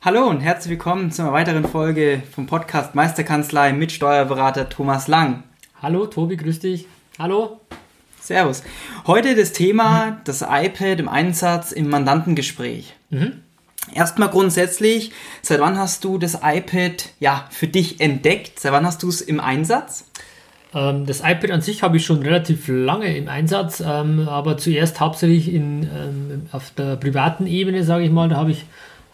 Hallo und herzlich willkommen zu einer weiteren Folge vom Podcast Meisterkanzlei mit Steuerberater Thomas Lang. Hallo Tobi, grüß dich. Hallo. Servus. Heute das Thema das iPad im Einsatz im Mandantengespräch. Mhm. Erstmal grundsätzlich, seit wann hast du das iPad ja für dich entdeckt? Seit wann hast du es im Einsatz? Ähm, das iPad an sich habe ich schon relativ lange im Einsatz, ähm, aber zuerst hauptsächlich in, ähm, auf der privaten Ebene, sage ich mal. Da habe ich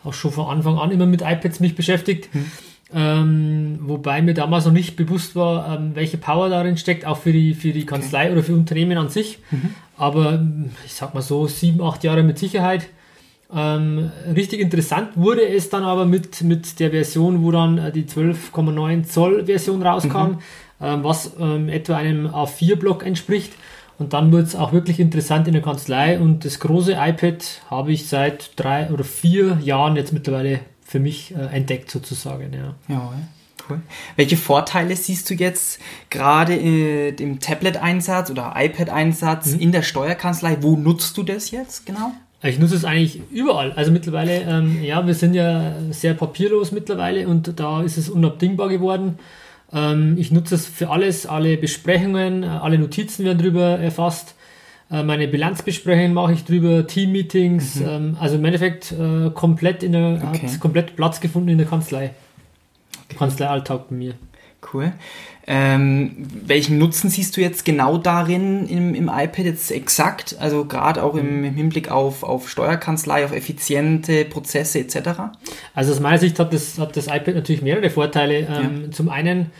auch schon von Anfang an immer mit iPads mich beschäftigt. Hm. Ähm, wobei mir damals noch nicht bewusst war, ähm, welche Power darin steckt, auch für die, für die Kanzlei okay. oder für Unternehmen an sich. Mhm. Aber ich sag mal so, sieben, acht Jahre mit Sicherheit. Ähm, richtig interessant wurde es dann aber mit, mit der Version, wo dann äh, die 12,9 Zoll Version rauskam, mhm. ähm, was ähm, etwa einem A4-Block entspricht. Und dann wurde es auch wirklich interessant in der Kanzlei und das große iPad habe ich seit drei oder vier Jahren jetzt mittlerweile für mich äh, entdeckt sozusagen. Ja. ja. Cool. Welche Vorteile siehst du jetzt gerade äh, im Tablet-Einsatz oder iPad-Einsatz mhm. in der Steuerkanzlei? Wo nutzt du das jetzt genau? Ich nutze es eigentlich überall. Also mittlerweile, ähm, ja, wir sind ja sehr papierlos mittlerweile und da ist es unabdingbar geworden. Ähm, ich nutze es für alles, alle Besprechungen, äh, alle Notizen werden drüber erfasst. Äh, meine Bilanzbesprechungen mache ich drüber, Teammeetings, mhm. ähm, also im Endeffekt äh, komplett in der, okay. komplett Platz gefunden in der Kanzlei. Okay. Kanzleialltag bei mir. Cool. Ähm, welchen Nutzen siehst du jetzt genau darin im, im iPad jetzt exakt? Also gerade auch im, im, Hinblick auf, auf Steuerkanzlei, auf effiziente Prozesse etc.? Also aus meiner Sicht hat das, hat das iPad natürlich mehrere Vorteile. Ähm, ja. Zum einen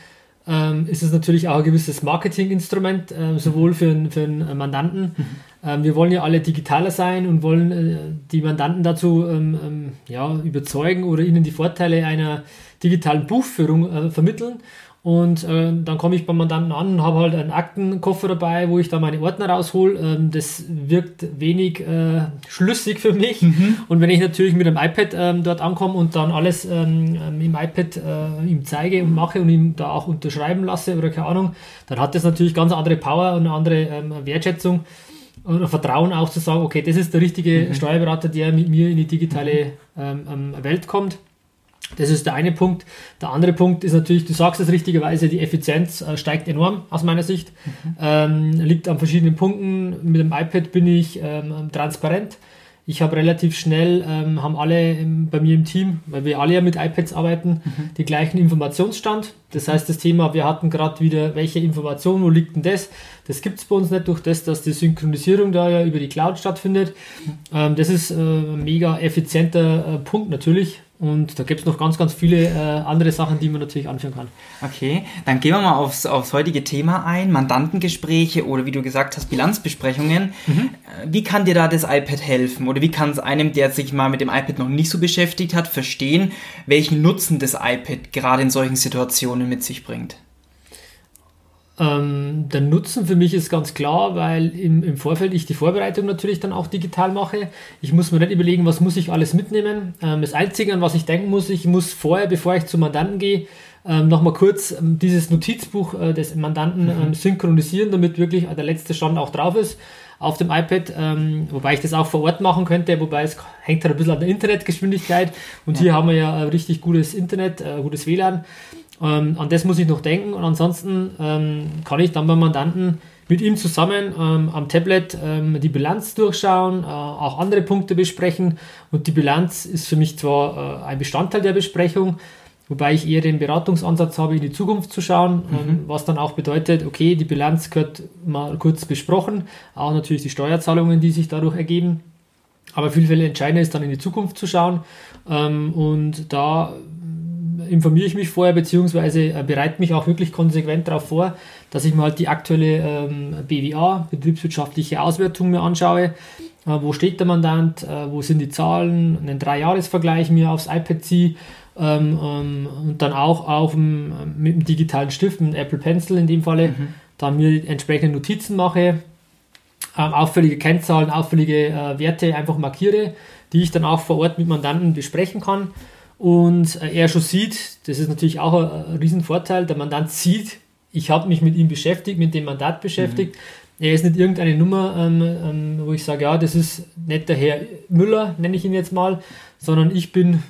ähm, ist es natürlich auch ein gewisses Marketinginstrument, äh, sowohl für, für einen Mandanten. Mhm. Ähm, wir wollen ja alle digitaler sein und wollen äh, die Mandanten dazu ähm, ähm, ja, überzeugen oder ihnen die Vorteile einer digitalen Buchführung äh, vermitteln. Und äh, dann komme ich beim Mandanten an und habe halt einen Aktenkoffer dabei, wo ich da meine Ordner raushol. Ähm, das wirkt wenig äh, schlüssig für mich. Mhm. Und wenn ich natürlich mit dem iPad ähm, dort ankomme und dann alles ähm, ähm im iPad äh, ihm zeige und mache und ihm da auch unterschreiben lasse oder keine Ahnung, dann hat das natürlich ganz andere Power und eine andere ähm, Wertschätzung und Vertrauen auch zu sagen, okay, das ist der richtige mhm. Steuerberater, der mit mir in die digitale ähm, Welt kommt. Das ist der eine Punkt. Der andere Punkt ist natürlich, du sagst es richtigerweise, die Effizienz äh, steigt enorm aus meiner Sicht. Mhm. Ähm, liegt an verschiedenen Punkten. Mit dem iPad bin ich ähm, transparent. Ich habe relativ schnell, ähm, haben alle im, bei mir im Team, weil wir alle ja mit iPads arbeiten, mhm. die gleichen Informationsstand. Das heißt, das Thema, wir hatten gerade wieder, welche Information, wo liegt denn das? Das gibt es bei uns nicht durch das, dass die Synchronisierung da ja über die Cloud stattfindet. Mhm. Ähm, das ist äh, ein mega effizienter äh, Punkt natürlich, und da gibt es noch ganz, ganz viele äh, andere Sachen, die man natürlich anführen kann. Okay, dann gehen wir mal aufs, aufs heutige Thema ein. Mandantengespräche oder wie du gesagt hast, Bilanzbesprechungen. Mhm. Äh, wie kann dir da das iPad helfen? Oder wie kann es einem, der sich mal mit dem iPad noch nicht so beschäftigt hat, verstehen, welchen Nutzen das iPad gerade in solchen Situationen mit sich bringt? Ähm, der Nutzen für mich ist ganz klar, weil im, im Vorfeld ich die Vorbereitung natürlich dann auch digital mache. Ich muss mir nicht überlegen, was muss ich alles mitnehmen. Ähm, das Einzige, an was ich denken muss, ich muss vorher, bevor ich zum Mandanten gehe, ähm, nochmal kurz ähm, dieses Notizbuch äh, des Mandanten ähm, mhm. synchronisieren, damit wirklich der letzte Stand auch drauf ist auf dem iPad, ähm, wobei ich das auch vor Ort machen könnte, wobei es hängt halt ein bisschen an der Internetgeschwindigkeit und ja. hier haben wir ja ein richtig gutes Internet, äh, gutes WLAN. Ähm, an das muss ich noch denken und ansonsten ähm, kann ich dann beim Mandanten mit ihm zusammen ähm, am Tablet ähm, die Bilanz durchschauen, äh, auch andere Punkte besprechen und die Bilanz ist für mich zwar äh, ein Bestandteil der Besprechung, wobei ich eher den Beratungsansatz habe, in die Zukunft zu schauen, ähm, mhm. was dann auch bedeutet, okay, die Bilanz gehört mal kurz besprochen, auch natürlich die Steuerzahlungen, die sich dadurch ergeben. Aber viel, viel entscheidender ist dann in die Zukunft zu schauen ähm, und da informiere ich mich vorher, beziehungsweise äh, bereite mich auch wirklich konsequent darauf vor, dass ich mir halt die aktuelle ähm, BWA, betriebswirtschaftliche Auswertung mir anschaue. Äh, wo steht der Mandant, äh, wo sind die Zahlen, einen Dreijahresvergleich mir aufs iPad ziehe ähm, ähm, und dann auch auf dem, mit dem digitalen Stift, mit dem Apple Pencil in dem Falle, mhm. dann mir entsprechende Notizen mache, ähm, auffällige Kennzahlen, auffällige äh, Werte einfach markiere, die ich dann auch vor Ort mit Mandanten besprechen kann. Und äh, er schon sieht, das ist natürlich auch ein, ein Riesenvorteil, der Mandant sieht, ich habe mich mit ihm beschäftigt, mit dem Mandat beschäftigt. Mhm. Er ist nicht irgendeine Nummer, ähm, ähm, wo ich sage, ja, das ist nicht der Herr Müller, nenne ich ihn jetzt mal, sondern ich bin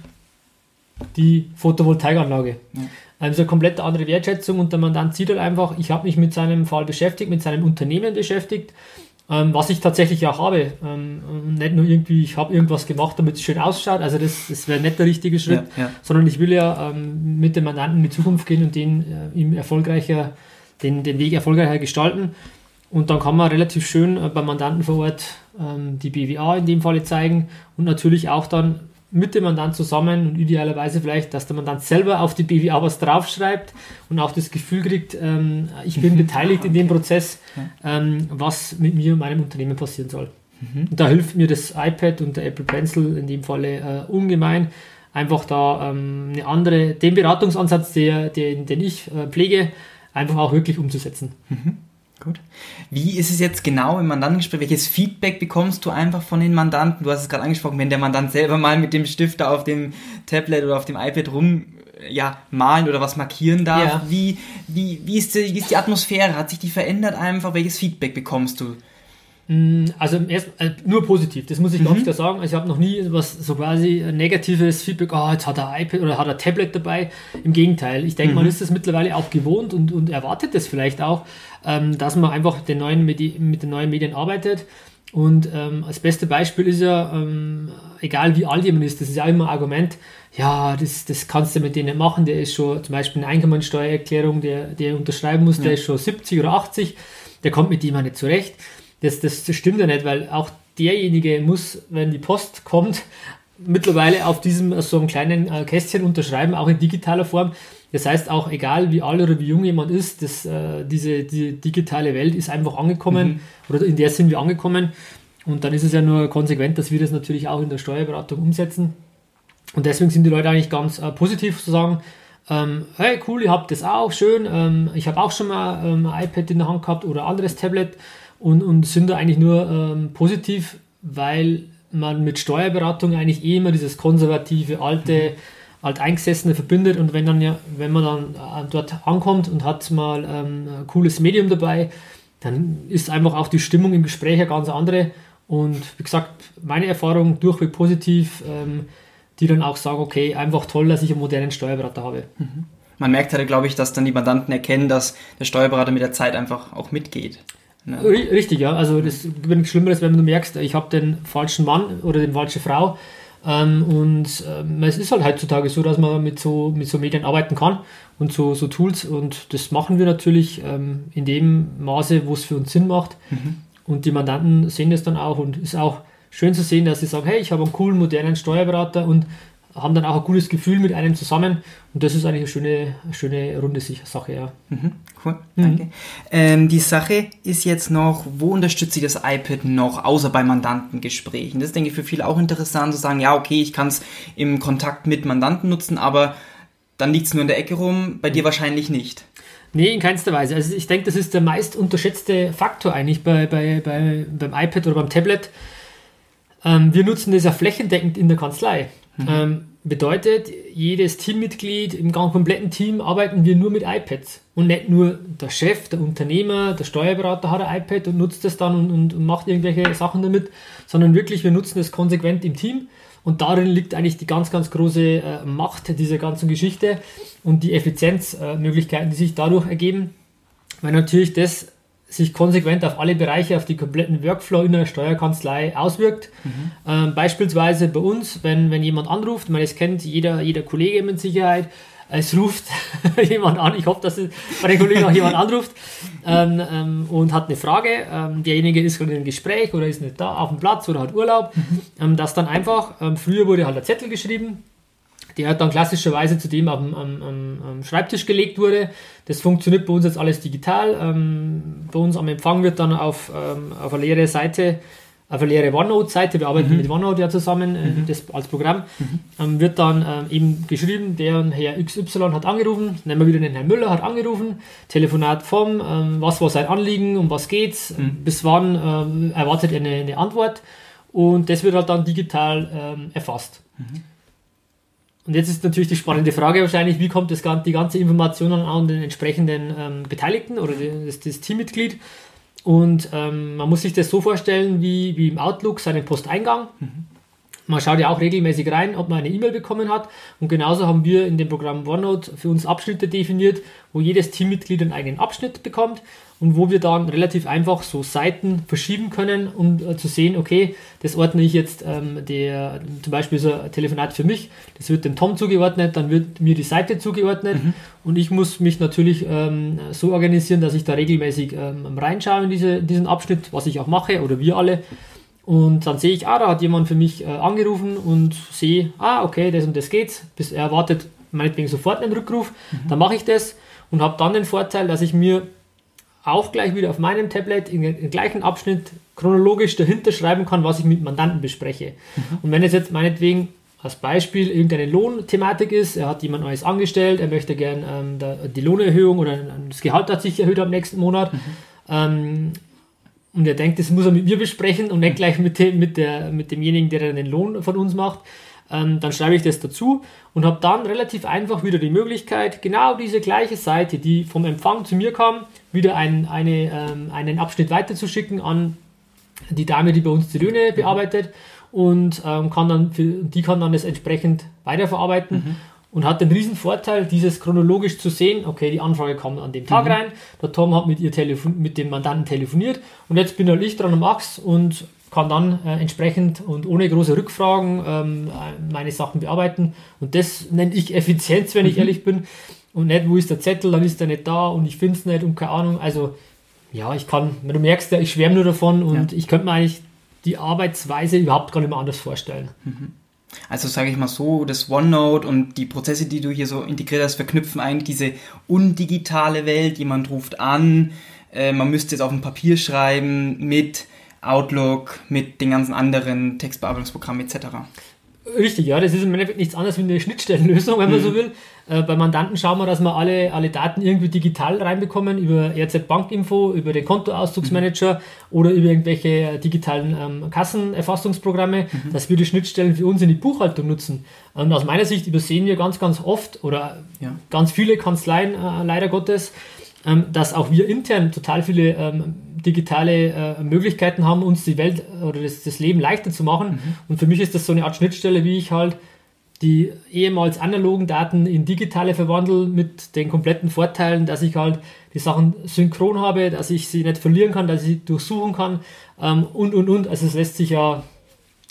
die Photovoltaikanlage. Ja. Also eine komplett andere Wertschätzung und der Mandant sieht halt einfach, ich habe mich mit seinem Fall beschäftigt, mit seinem Unternehmen beschäftigt ähm, was ich tatsächlich auch habe. Ähm, nicht nur irgendwie, ich habe irgendwas gemacht, damit es schön ausschaut. Also das, das wäre nicht der richtige Schritt, ja, ja. sondern ich will ja ähm, mit dem Mandanten in die Zukunft gehen und den äh, ihm erfolgreicher, den, den Weg erfolgreicher gestalten. Und dann kann man relativ schön äh, beim Mandanten vor Ort ähm, die BWA in dem Falle zeigen und natürlich auch dann mit dem Mandant zusammen und idealerweise vielleicht, dass der Mandant selber auf die BWA was draufschreibt und auch das Gefühl kriegt, ähm, ich bin beteiligt in dem Prozess, ähm, was mit mir und meinem Unternehmen passieren soll. Mhm. Da hilft mir das iPad und der Apple Pencil in dem Falle äh, ungemein, einfach da ähm, eine andere, den Beratungsansatz, der, den, den ich äh, pflege, einfach auch wirklich umzusetzen. Mhm. Gut. Wie ist es jetzt genau im Mandantengespräch? Welches Feedback bekommst du einfach von den Mandanten? Du hast es gerade angesprochen, wenn der Mandant selber mal mit dem Stift da auf dem Tablet oder auf dem iPad rum ja, malen oder was markieren darf. Ja. Wie, wie, wie, ist die, wie ist die Atmosphäre? Hat sich die verändert einfach? Welches Feedback bekommst du? Mm, also erst, äh, nur positiv, das muss ich mhm. ganz klar sagen. Also ich habe noch nie was so quasi negatives Feedback, oh, jetzt hat er iPad oder hat er Tablet dabei. Im Gegenteil, ich denke, mhm. man ist das mittlerweile auch gewohnt und, und erwartet das vielleicht auch, ähm, dass man einfach den neuen Medi mit den neuen Medien arbeitet. Und ähm, das beste Beispiel ist ja, ähm, egal wie alt jemand ist, das ist ja immer ein Argument, ja, das, das kannst du mit denen machen, der ist schon zum Beispiel eine Einkommensteuererklärung, der, der unterschreiben muss, ja. der ist schon 70 oder 80, der kommt mit dem nicht zurecht das, das, stimmt ja nicht, weil auch derjenige muss, wenn die Post kommt, mittlerweile auf diesem so einem kleinen äh, Kästchen unterschreiben, auch in digitaler Form. Das heißt auch, egal wie alt oder wie jung jemand ist, das, äh, diese die digitale Welt ist einfach angekommen mhm. oder in der sind wir angekommen. Und dann ist es ja nur konsequent, dass wir das natürlich auch in der Steuerberatung umsetzen. Und deswegen sind die Leute eigentlich ganz äh, positiv zu sagen, ähm, hey cool, ihr habt das auch, schön, ähm, ich habe auch schon mal ähm, ein iPad in der Hand gehabt oder anderes Tablet und, und sind da eigentlich nur ähm, positiv, weil man mit Steuerberatung eigentlich eh immer dieses konservative, alte, mhm. alteingesessene verbindet und wenn dann ja, wenn man dann äh, dort ankommt und hat mal ähm, ein cooles Medium dabei, dann ist einfach auch die Stimmung im Gespräch eine ganz andere und wie gesagt, meine Erfahrung durchweg positiv, ähm, die dann auch sagen, okay, einfach toll, dass ich einen modernen Steuerberater habe. Mhm. Man merkt halt, glaube ich, dass dann die Mandanten erkennen, dass der Steuerberater mit der Zeit einfach auch mitgeht. Ne? Richtig, ja. Also das gibt nichts Schlimmeres, wenn du merkst, ich habe den falschen Mann oder die falsche Frau. Ähm, und ähm, es ist halt heutzutage so, dass man mit so, mit so Medien arbeiten kann und so, so Tools. Und das machen wir natürlich ähm, in dem Maße, wo es für uns Sinn macht. Mhm. Und die Mandanten sehen das dann auch und ist auch schön zu sehen, dass sie sagen, hey, ich habe einen coolen, modernen Steuerberater und haben dann auch ein gutes Gefühl mit einem zusammen. Und das ist eigentlich eine schöne, schöne runde Sache, ja. Mhm, cool, mhm. danke. Ähm, die Sache ist jetzt noch, wo unterstützt sich das iPad noch, außer bei Mandantengesprächen? Das ist, denke ich, für viele auch interessant zu sagen, ja, okay, ich kann es im Kontakt mit Mandanten nutzen, aber dann liegt es nur in der Ecke rum, bei dir wahrscheinlich nicht. Nee, in keinster Weise. Also ich denke, das ist der meist unterschätzte Faktor eigentlich bei, bei, bei, beim iPad oder beim Tablet. Ähm, wir nutzen das ja flächendeckend in der Kanzlei. Mhm. Ähm, bedeutet, jedes Teammitglied im kompletten Team arbeiten wir nur mit iPads. Und nicht nur der Chef, der Unternehmer, der Steuerberater hat ein iPad und nutzt das dann und, und, und macht irgendwelche Sachen damit, sondern wirklich, wir nutzen es konsequent im Team. Und darin liegt eigentlich die ganz, ganz große äh, Macht dieser ganzen Geschichte und die Effizienzmöglichkeiten, äh, die sich dadurch ergeben. Weil natürlich das sich konsequent auf alle Bereiche, auf die kompletten Workflow in einer Steuerkanzlei auswirkt. Mhm. Ähm, beispielsweise bei uns, wenn, wenn jemand anruft, man es kennt jeder, jeder Kollege mit Sicherheit, es ruft jemand an, ich hoffe, dass es bei den Kollegen auch jemand anruft ähm, ähm, und hat eine Frage, ähm, derjenige ist gerade in einem Gespräch oder ist nicht da auf dem Platz oder hat Urlaub, mhm. Ähm, dass dann einfach, ähm, früher wurde halt ein Zettel geschrieben, der dann klassischerweise zudem am, am, am, Schreibtisch gelegt wurde. Das funktioniert bei uns jetzt alles digital. Ähm, bei uns am Empfang wird dann auf, ähm, auf eine leere Seite, auf eine leere OneNote-Seite, wir arbeiten mhm. mit OneNote ja zusammen, äh, mhm. das als Programm, mhm. ähm, wird dann ähm, eben geschrieben, der Herr XY hat angerufen, nehmen wir wieder den Herrn Müller, hat angerufen, Telefonat vom, ähm, was war sein Anliegen, um was geht's, mhm. bis wann ähm, erwartet er eine, eine, Antwort und das wird halt dann digital erfasst. Und jetzt ist natürlich die spannende Frage wahrscheinlich, wie kommt das, die ganze Information an den entsprechenden ähm, Beteiligten oder das, das Teammitglied? Und ähm, man muss sich das so vorstellen, wie, wie im Outlook seinen Posteingang. Mhm. Man schaut ja auch regelmäßig rein, ob man eine E-Mail bekommen hat. Und genauso haben wir in dem Programm OneNote für uns Abschnitte definiert, wo jedes Teammitglied einen eigenen Abschnitt bekommt und wo wir dann relativ einfach so Seiten verschieben können, um äh, zu sehen, okay, das ordne ich jetzt ähm, der, zum Beispiel so ein Telefonat für mich, das wird dem Tom zugeordnet, dann wird mir die Seite zugeordnet mhm. und ich muss mich natürlich ähm, so organisieren, dass ich da regelmäßig ähm, reinschaue in diese, diesen Abschnitt, was ich auch mache oder wir alle. Und dann sehe ich, ah, da hat jemand für mich äh, angerufen und sehe, ah, okay, das und das geht's, bis er erwartet meinetwegen sofort einen Rückruf, mhm. dann mache ich das und habe dann den Vorteil, dass ich mir auch gleich wieder auf meinem Tablet in den gleichen Abschnitt chronologisch dahinter schreiben kann, was ich mit Mandanten bespreche. Mhm. Und wenn es jetzt meinetwegen als Beispiel irgendeine Lohnthematik ist, er hat jemand Neues angestellt, er möchte gern ähm, die Lohnerhöhung oder das Gehalt hat sich erhöht am nächsten Monat, mhm. ähm, und er denkt, das muss er mit mir besprechen und nicht gleich mit, dem, mit, der, mit demjenigen, der dann den Lohn von uns macht. Ähm, dann schreibe ich das dazu und habe dann relativ einfach wieder die Möglichkeit, genau diese gleiche Seite, die vom Empfang zu mir kam, wieder ein, eine, ähm, einen Abschnitt weiterzuschicken an die Dame, die bei uns die Löhne bearbeitet und ähm, kann dann für, die kann dann das entsprechend weiterverarbeiten. Mhm und hat den riesen Vorteil, dieses chronologisch zu sehen. Okay, die Anfrage kam an dem Tag mhm. rein, der Tom hat mit, ihr telefon mit dem Mandanten telefoniert und jetzt bin halt ich dran am Achs und kann dann äh, entsprechend und ohne große Rückfragen ähm, meine Sachen bearbeiten. Und das nenne ich Effizienz, wenn ich mhm. ehrlich bin. Und nicht, wo ist der Zettel, dann ist er nicht da und ich finde es nicht und keine Ahnung. Also, ja, ich kann, du merkst ja, ich schwärme nur davon und ja. ich könnte mir eigentlich die Arbeitsweise überhaupt gar nicht mehr anders vorstellen. Mhm. Also sage ich mal so, das OneNote und die Prozesse, die du hier so integriert hast, verknüpfen eigentlich diese undigitale Welt. Jemand ruft an, äh, man müsste es auf dem Papier schreiben mit Outlook, mit den ganzen anderen Textbearbeitungsprogrammen etc. Richtig, ja, das ist im Endeffekt nichts anderes wie eine Schnittstellenlösung, wenn man mhm. so will. Äh, bei Mandanten schauen wir, dass wir alle, alle Daten irgendwie digital reinbekommen, über RZ Bankinfo, über den Kontoauszugsmanager mhm. oder über irgendwelche digitalen ähm, Kassenerfassungsprogramme, mhm. dass wir die Schnittstellen für uns in die Buchhaltung nutzen. Und aus meiner Sicht übersehen wir ganz, ganz oft oder ja. ganz viele Kanzleien äh, leider Gottes, dass auch wir intern total viele ähm, digitale äh, Möglichkeiten haben, uns die Welt oder das, das Leben leichter zu machen. Mhm. Und für mich ist das so eine Art Schnittstelle, wie ich halt die ehemals analogen Daten in digitale verwandle mit den kompletten Vorteilen, dass ich halt die Sachen synchron habe, dass ich sie nicht verlieren kann, dass ich sie durchsuchen kann ähm, und und und. Also es lässt sich ja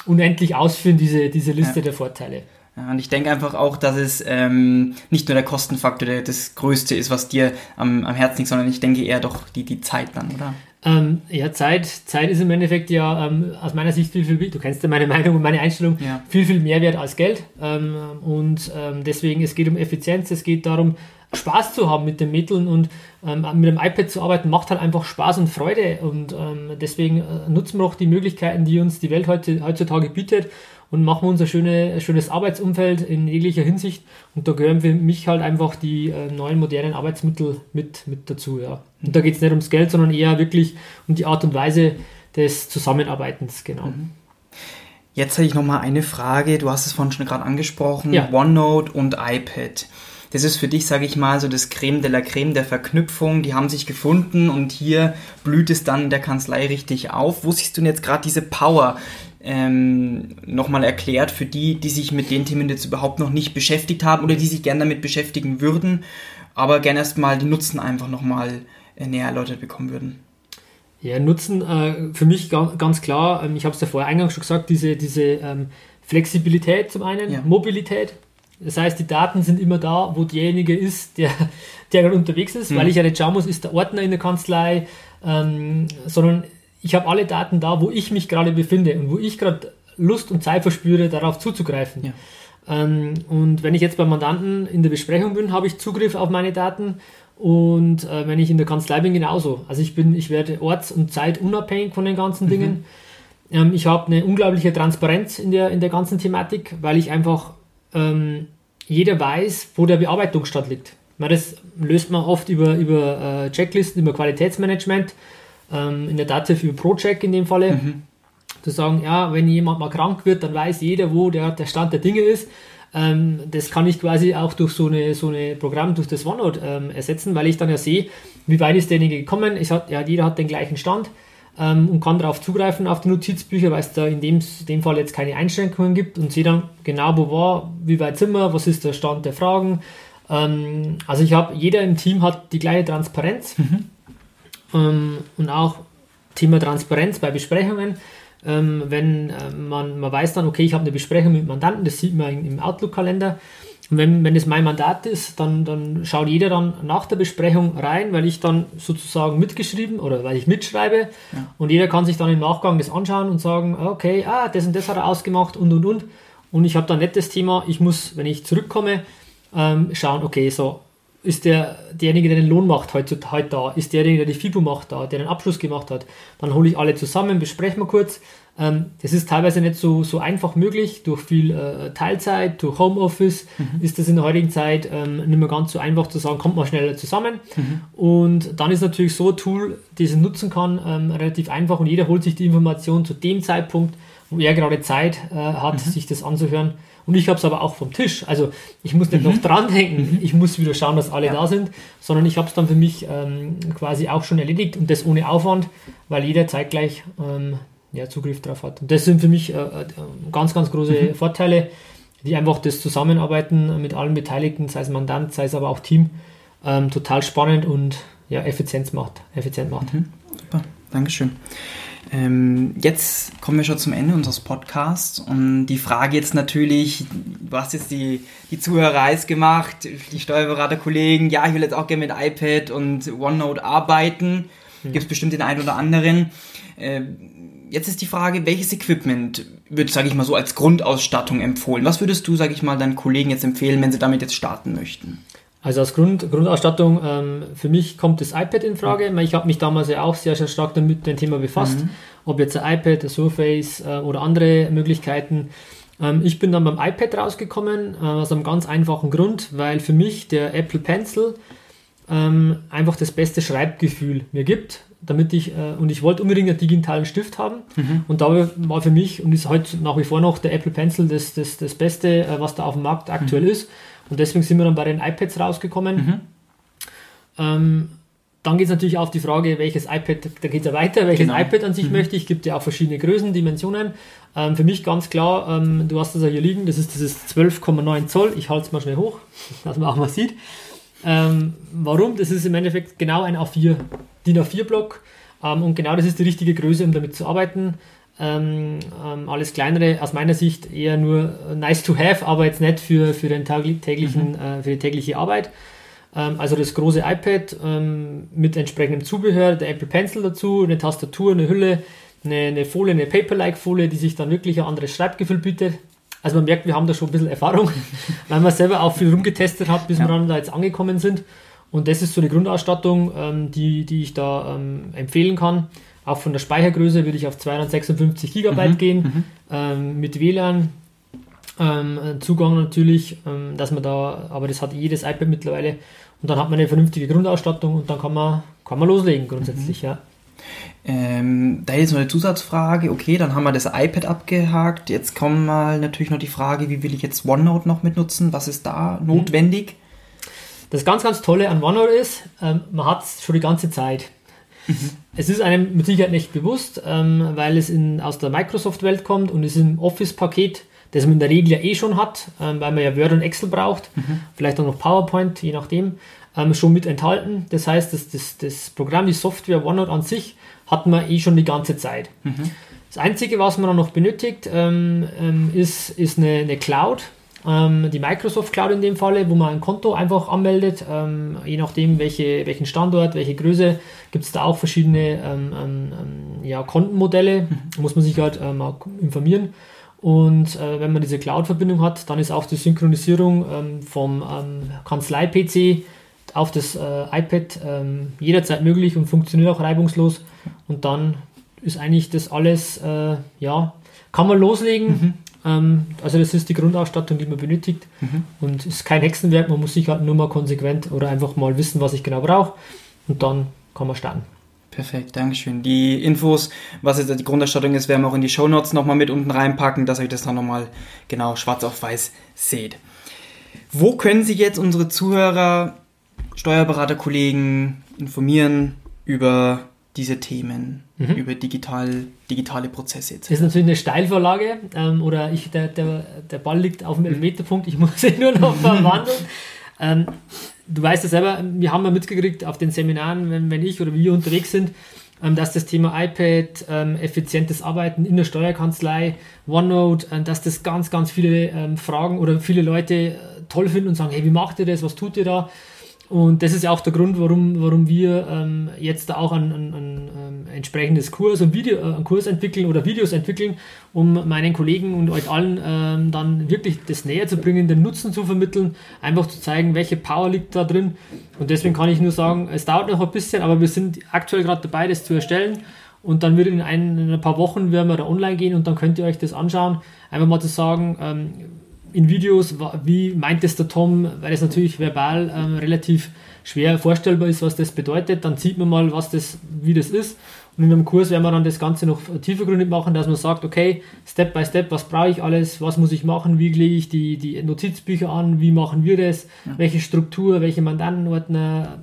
unendlich ausführen, diese, diese Liste ja. der Vorteile. Ja, und ich denke einfach auch, dass es ähm, nicht nur der Kostenfaktor der das Größte ist, was dir am, am Herzen liegt, sondern ich denke eher doch die, die Zeit dann, oder? Ähm, ja, Zeit, Zeit ist im Endeffekt ja ähm, aus meiner Sicht viel, viel, du kennst ja meine Meinung und meine Einstellung, ja. viel, viel mehr wert als Geld. Ähm, und ähm, deswegen, es geht um Effizienz, es geht darum, Spaß zu haben mit den Mitteln und ähm, mit dem iPad zu arbeiten, macht halt einfach Spaß und Freude. Und ähm, deswegen äh, nutzen wir auch die Möglichkeiten, die uns die Welt heute, heutzutage bietet und machen unser schöne, schönes Arbeitsumfeld in jeglicher Hinsicht. Und da gehören für mich halt einfach die äh, neuen modernen Arbeitsmittel mit, mit dazu. Ja. Und da geht es nicht ums Geld, sondern eher wirklich um die Art und Weise des Zusammenarbeitens, genau. Mhm. Jetzt hätte ich noch mal eine Frage. Du hast es vorhin schon gerade angesprochen. Ja. OneNote und iPad. Das ist für dich, sage ich mal, so das Creme de la Creme der Verknüpfung. Die haben sich gefunden und hier blüht es dann in der Kanzlei richtig auf. Wo siehst du denn jetzt gerade diese Power? Ähm, nochmal erklärt für die, die sich mit den Themen jetzt überhaupt noch nicht beschäftigt haben oder die sich gerne damit beschäftigen würden, aber gerne erstmal die Nutzen einfach nochmal äh, näher erläutert bekommen würden. Ja, Nutzen äh, für mich ganz, ganz klar, ähm, ich habe es ja vorher eingangs schon gesagt, diese, diese ähm, Flexibilität zum einen, ja. Mobilität. Das heißt, die Daten sind immer da, wo derjenige ist, der, der gerade unterwegs ist, mhm. weil ich ja nicht schauen muss, ist der Ordner in der Kanzlei, ähm, sondern ich habe alle Daten da, wo ich mich gerade befinde und wo ich gerade Lust und Zeit verspüre, darauf zuzugreifen. Ja. Ähm, und wenn ich jetzt beim Mandanten in der Besprechung bin, habe ich Zugriff auf meine Daten. Und äh, wenn ich in der Kanzlei bin, genauso. Also ich bin, ich werde orts- und zeitunabhängig von den ganzen Dingen. Mhm. Ähm, ich habe eine unglaubliche Transparenz in der, in der ganzen Thematik, weil ich einfach ähm, jeder weiß, wo der Bearbeitung stattliegt. Das löst man oft über, über äh, Checklisten, über Qualitätsmanagement, ähm, in der Dativ über ProCheck in dem Falle. Mhm. Zu sagen, ja, wenn jemand mal krank wird, dann weiß jeder, wo der, der Stand der Dinge ist. Ähm, das kann ich quasi auch durch so eine, so eine Programm, durch das OneNote ähm, ersetzen, weil ich dann ja sehe, wie weit ist derjenige gekommen. Ich hat, ja, jeder hat den gleichen Stand ähm, und kann darauf zugreifen auf die Notizbücher, weil es da in dem, dem Fall jetzt keine Einschränkungen gibt und sehe dann genau, wo war, wie weit sind wir, was ist der Stand der Fragen. Ähm, also ich habe, jeder im Team hat die gleiche Transparenz mhm. Ähm, und auch Thema Transparenz bei Besprechungen. Ähm, wenn äh, man, man weiß dann, okay, ich habe eine Besprechung mit Mandanten, das sieht man im Outlook-Kalender. Und wenn, wenn es mein Mandat ist, dann, dann schaut jeder dann nach der Besprechung rein, weil ich dann sozusagen mitgeschrieben oder weil ich mitschreibe ja. und jeder kann sich dann im Nachgang das anschauen und sagen, okay, ah, das und das hat er ausgemacht und und und. Und ich habe dann nicht das Thema, ich muss, wenn ich zurückkomme, ähm, schauen, okay, so ist der, derjenige, der den Lohn macht, heute, heute da, ist derjenige, der die FIBO macht, da, der den Abschluss gemacht hat. Dann hole ich alle zusammen, besprechen wir kurz. Ähm, das ist teilweise nicht so, so einfach möglich. Durch viel äh, Teilzeit, durch Homeoffice mhm. ist das in der heutigen Zeit ähm, nicht mehr ganz so einfach zu sagen, kommt mal schneller zusammen. Mhm. Und dann ist natürlich so ein Tool, das ich nutzen kann, ähm, relativ einfach und jeder holt sich die Information zu dem Zeitpunkt, wo er gerade Zeit äh, hat, mhm. sich das anzuhören und ich habe es aber auch vom Tisch. Also ich muss nicht mhm. noch dran denken, mhm. ich muss wieder schauen, dass alle ja. da sind, sondern ich habe es dann für mich ähm, quasi auch schon erledigt und das ohne Aufwand, weil jeder zeitgleich ähm, ja, Zugriff darauf hat. Und das sind für mich äh, äh, ganz, ganz große mhm. Vorteile, die einfach das Zusammenarbeiten mit allen Beteiligten, sei es Mandant, sei es aber auch Team, ähm, total spannend und ja, Effizienz macht, effizient macht. Mhm. Super, Dankeschön. Ähm, jetzt kommen wir schon zum Ende unseres Podcasts und die Frage jetzt natürlich, du hast jetzt die, die Zuhörereis gemacht, die Steuerberaterkollegen, ja, ich will jetzt auch gerne mit iPad und OneNote arbeiten, mhm. gibt es bestimmt den einen oder anderen. Ähm, jetzt ist die Frage, welches Equipment wird, sage ich mal so, als Grundausstattung empfohlen? Was würdest du, sage ich mal, deinen Kollegen jetzt empfehlen, wenn sie damit jetzt starten möchten? Also als Grund, Grundausstattung, ähm, für mich kommt das iPad in Frage. Mhm. Ich habe mich damals ja auch sehr, sehr stark damit mit dem Thema befasst. Mhm. Ob jetzt ein iPad, ein Surface äh, oder andere Möglichkeiten. Ähm, ich bin dann beim iPad rausgekommen, äh, aus einem ganz einfachen Grund, weil für mich der Apple Pencil ähm, einfach das beste Schreibgefühl mir gibt. Damit ich, äh, und ich wollte unbedingt einen digitalen Stift haben. Mhm. Und da war für mich und ist heute nach wie vor noch der Apple Pencil das, das, das Beste, äh, was da auf dem Markt aktuell mhm. ist. Und deswegen sind wir dann bei den iPads rausgekommen. Mhm. Ähm, dann geht es natürlich auf die Frage, welches iPad, da geht es ja weiter, welches genau. iPad an sich mhm. möchte ich. gibt ja auch verschiedene Größen, Dimensionen. Ähm, für mich ganz klar, ähm, du hast das ja hier liegen, das ist dieses 12,9 Zoll. Ich halte es mal schnell hoch, dass man auch mal sieht. Ähm, warum? Das ist im Endeffekt genau ein A4, DIN A4-Block. Ähm, und genau das ist die richtige Größe, um damit zu arbeiten. Ähm, ähm, alles kleinere aus meiner Sicht eher nur nice to have, aber jetzt nicht für, für, den täglichen, mhm. äh, für die tägliche Arbeit. Ähm, also das große iPad ähm, mit entsprechendem Zubehör, der Apple Pencil dazu, eine Tastatur, eine Hülle, eine, eine Folie, eine Paper-like-Folie, die sich dann wirklich ein anderes Schreibgefühl bietet. Also man merkt, wir haben da schon ein bisschen Erfahrung, weil man selber auch viel rumgetestet hat, bis ja. wir dann da jetzt angekommen sind. Und das ist so eine Grundausstattung, ähm, die, die ich da empfehlen kann. Auch von der Speichergröße würde ich auf 256 GB mhm, gehen, mhm. ähm, mit WLAN. Ähm, Zugang natürlich, ähm, dass man da, aber das hat jedes iPad mittlerweile. Und dann hat man eine vernünftige Grundausstattung und dann kann man, kann man loslegen grundsätzlich, mhm. ja. Ähm, da ist noch eine Zusatzfrage. Okay, dann haben wir das iPad abgehakt. Jetzt kommt mal natürlich noch die Frage, wie will ich jetzt OneNote noch mitnutzen? Was ist da mhm. notwendig? Das ganz, ganz Tolle an OneNote ist, ähm, man hat es schon die ganze Zeit. Mhm. Es ist einem mit Sicherheit nicht bewusst, ähm, weil es in, aus der Microsoft-Welt kommt und ist im Office-Paket, das man in der Regel ja eh schon hat, ähm, weil man ja Word und Excel braucht, mhm. vielleicht auch noch PowerPoint, je nachdem, ähm, schon mit enthalten. Das heißt, das, das, das Programm, die Software OneNote an sich, hat man eh schon die ganze Zeit. Mhm. Das Einzige, was man dann noch benötigt, ähm, ähm, ist, ist eine, eine Cloud ähm, die Microsoft Cloud in dem Falle, wo man ein Konto einfach anmeldet, ähm, je nachdem welche, welchen Standort, welche Größe, gibt es da auch verschiedene ähm, ähm, ähm ja, Kontenmodelle, mhm. muss man sich halt mal informieren. Und äh, wenn man diese Cloud-Verbindung hat, dann ist auch die Synchronisierung vom Kanzlei-PC auf das äh, iPad ähm, jederzeit möglich und funktioniert auch reibungslos. Und dann ist eigentlich das alles, äh, ja, kann man loslegen. Mhm. Ähm, also das ist die Grundausstattung, die man benötigt. Mhm. Und ist kein Hexenwerk, man muss sich halt nur mal konsequent oder einfach mal wissen, was ich genau brauche. Und dann kann man starten. Perfekt, Dankeschön. Die Infos, was jetzt die Grundausstattung ist, werden wir auch in die Show Notes nochmal mit unten reinpacken, dass euch das dann nochmal genau schwarz auf weiß seht. Wo können sich jetzt unsere Zuhörer, Steuerberaterkollegen informieren über diese Themen, mhm. über digital, digitale Prozesse etc. Das ist natürlich eine Steilvorlage ähm, oder ich, der, der, der Ball liegt auf dem Elfmeterpunkt, ich muss ihn nur noch verwandeln. ähm, du weißt ja selber, wir haben ja mitgekriegt auf den Seminaren, wenn, wenn ich oder wir unterwegs sind, ähm, dass das Thema iPad, ähm, effizientes Arbeiten in der Steuerkanzlei, OneNote, äh, dass das ganz, ganz viele ähm, Fragen oder viele Leute äh, toll finden und sagen, hey, wie macht ihr das, was tut ihr da? Und das ist ja auch der Grund, warum, warum wir ähm, jetzt da auch ein, ein, ein, ein entsprechendes Kurs und Video, äh, einen Kurs entwickeln oder Videos entwickeln, um meinen Kollegen und euch allen ähm, dann wirklich das näher zu bringen, den Nutzen zu vermitteln, einfach zu zeigen, welche Power liegt da drin. Und deswegen kann ich nur sagen, es dauert noch ein bisschen, aber wir sind aktuell gerade dabei, das zu erstellen. Und dann wird in ein, in ein paar Wochen werden wir da online gehen und dann könnt ihr euch das anschauen. Einfach mal zu sagen, ähm, in Videos, wie meint es der Tom, weil es natürlich verbal ähm, relativ schwer vorstellbar ist, was das bedeutet, dann sieht man mal, was das, wie das ist. Und in einem Kurs werden wir dann das Ganze noch tiefergründig machen, dass man sagt, okay, Step by Step, was brauche ich alles, was muss ich machen, wie lege ich die, die Notizbücher an, wie machen wir das, ja. welche Struktur, welche Mandantenordner.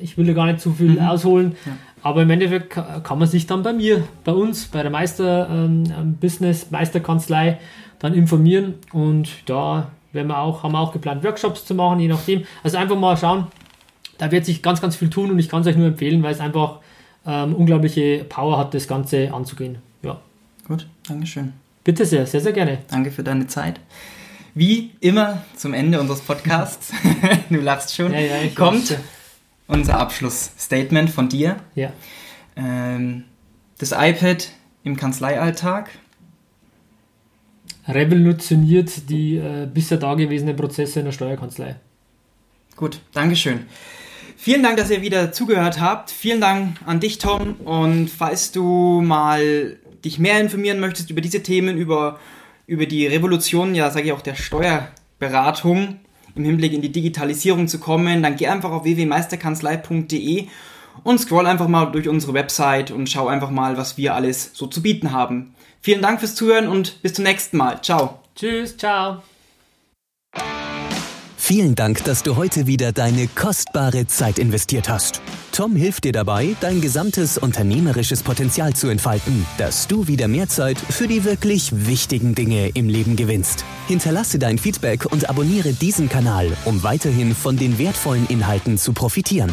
Ich will da gar nicht zu viel mhm. ausholen, ja. aber im Endeffekt kann man sich dann bei mir, bei uns, bei der Meister ähm, Business, Meisterkanzlei dann informieren und da werden wir auch, haben wir auch geplant, Workshops zu machen, je nachdem. Also einfach mal schauen, da wird sich ganz, ganz viel tun und ich kann es euch nur empfehlen, weil es einfach ähm, unglaubliche Power hat, das Ganze anzugehen. Ja. Gut, Dankeschön. Bitte sehr, sehr, sehr gerne. Danke für deine Zeit. Wie immer zum Ende unseres Podcasts, du lachst schon, ja, ja, kommt unser Abschlussstatement von dir. Ja. Ähm, das iPad im Kanzleialltag revolutioniert die äh, bisher dagewesenen Prozesse in der Steuerkanzlei. Gut, Dankeschön. Vielen Dank, dass ihr wieder zugehört habt. Vielen Dank an dich, Tom. Und falls du mal dich mehr informieren möchtest über diese Themen, über, über die Revolution, ja, sage ich auch, der Steuerberatung im Hinblick in die Digitalisierung zu kommen, dann geh einfach auf www.meisterkanzlei.de und scroll einfach mal durch unsere Website und schau einfach mal, was wir alles so zu bieten haben. Vielen Dank fürs Zuhören und bis zum nächsten Mal. Ciao. Tschüss, ciao. Vielen Dank, dass du heute wieder deine kostbare Zeit investiert hast. Tom hilft dir dabei, dein gesamtes unternehmerisches Potenzial zu entfalten, dass du wieder mehr Zeit für die wirklich wichtigen Dinge im Leben gewinnst. Hinterlasse dein Feedback und abonniere diesen Kanal, um weiterhin von den wertvollen Inhalten zu profitieren.